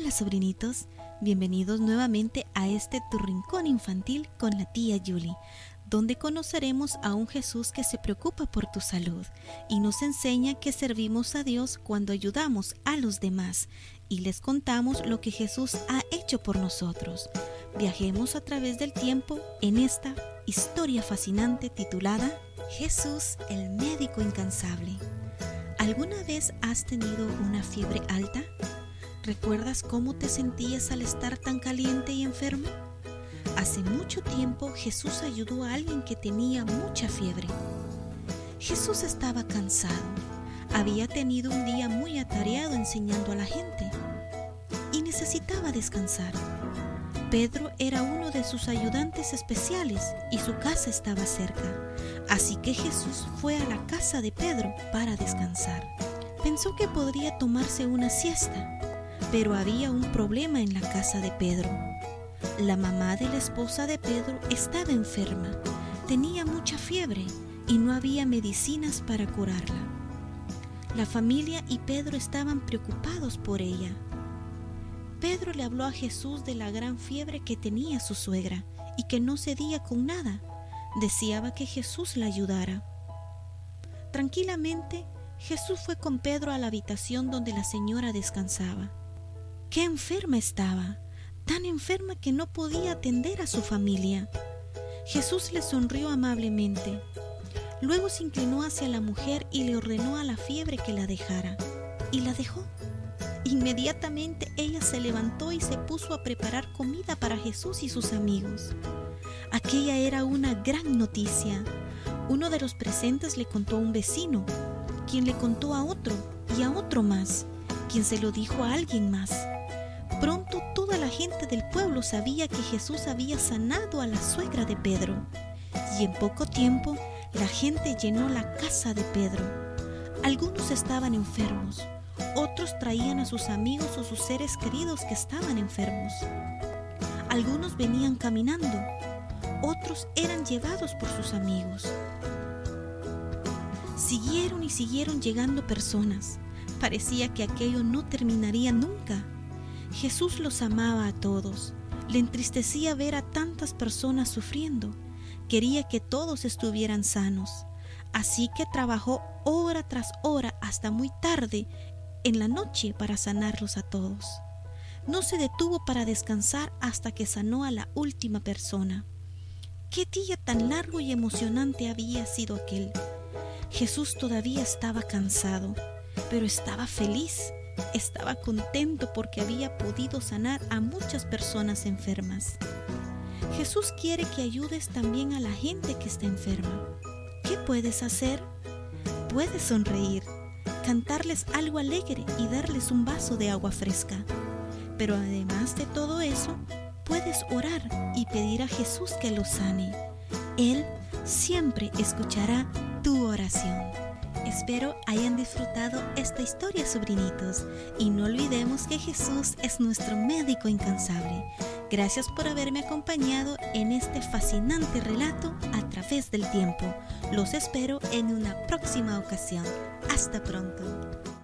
Hola sobrinitos, bienvenidos nuevamente a este tu rincón infantil con la tía Julie, donde conoceremos a un Jesús que se preocupa por tu salud y nos enseña que servimos a Dios cuando ayudamos a los demás y les contamos lo que Jesús ha hecho por nosotros. Viajemos a través del tiempo en esta historia fascinante titulada Jesús el médico incansable. ¿Alguna vez has tenido una fiebre alta? ¿Recuerdas cómo te sentías al estar tan caliente y enfermo? Hace mucho tiempo Jesús ayudó a alguien que tenía mucha fiebre. Jesús estaba cansado. Había tenido un día muy atareado enseñando a la gente y necesitaba descansar. Pedro era uno de sus ayudantes especiales y su casa estaba cerca. Así que Jesús fue a la casa de Pedro para descansar. Pensó que podría tomarse una siesta pero había un problema en la casa de Pedro. La mamá de la esposa de Pedro estaba enferma, tenía mucha fiebre y no había medicinas para curarla. La familia y Pedro estaban preocupados por ella. Pedro le habló a Jesús de la gran fiebre que tenía su suegra y que no cedía con nada. Deseaba que Jesús la ayudara. Tranquilamente, Jesús fue con Pedro a la habitación donde la señora descansaba. Qué enferma estaba, tan enferma que no podía atender a su familia. Jesús le sonrió amablemente. Luego se inclinó hacia la mujer y le ordenó a la fiebre que la dejara. Y la dejó. Inmediatamente ella se levantó y se puso a preparar comida para Jesús y sus amigos. Aquella era una gran noticia. Uno de los presentes le contó a un vecino, quien le contó a otro y a otro más, quien se lo dijo a alguien más. Pronto toda la gente del pueblo sabía que Jesús había sanado a la suegra de Pedro. Y en poco tiempo la gente llenó la casa de Pedro. Algunos estaban enfermos, otros traían a sus amigos o sus seres queridos que estaban enfermos. Algunos venían caminando, otros eran llevados por sus amigos. Siguieron y siguieron llegando personas. Parecía que aquello no terminaría nunca. Jesús los amaba a todos. Le entristecía ver a tantas personas sufriendo. Quería que todos estuvieran sanos. Así que trabajó hora tras hora hasta muy tarde en la noche para sanarlos a todos. No se detuvo para descansar hasta que sanó a la última persona. Qué día tan largo y emocionante había sido aquel. Jesús todavía estaba cansado, pero estaba feliz estaba contento porque había podido sanar a muchas personas enfermas. Jesús quiere que ayudes también a la gente que está enferma. ¿Qué puedes hacer? Puedes sonreír, cantarles algo alegre y darles un vaso de agua fresca. Pero además de todo eso, puedes orar y pedir a Jesús que los sane. Él siempre escuchará tu oración. Espero hayan disfrutado esta historia, sobrinitos, y no olvidemos que Jesús es nuestro médico incansable. Gracias por haberme acompañado en este fascinante relato a través del tiempo. Los espero en una próxima ocasión. Hasta pronto.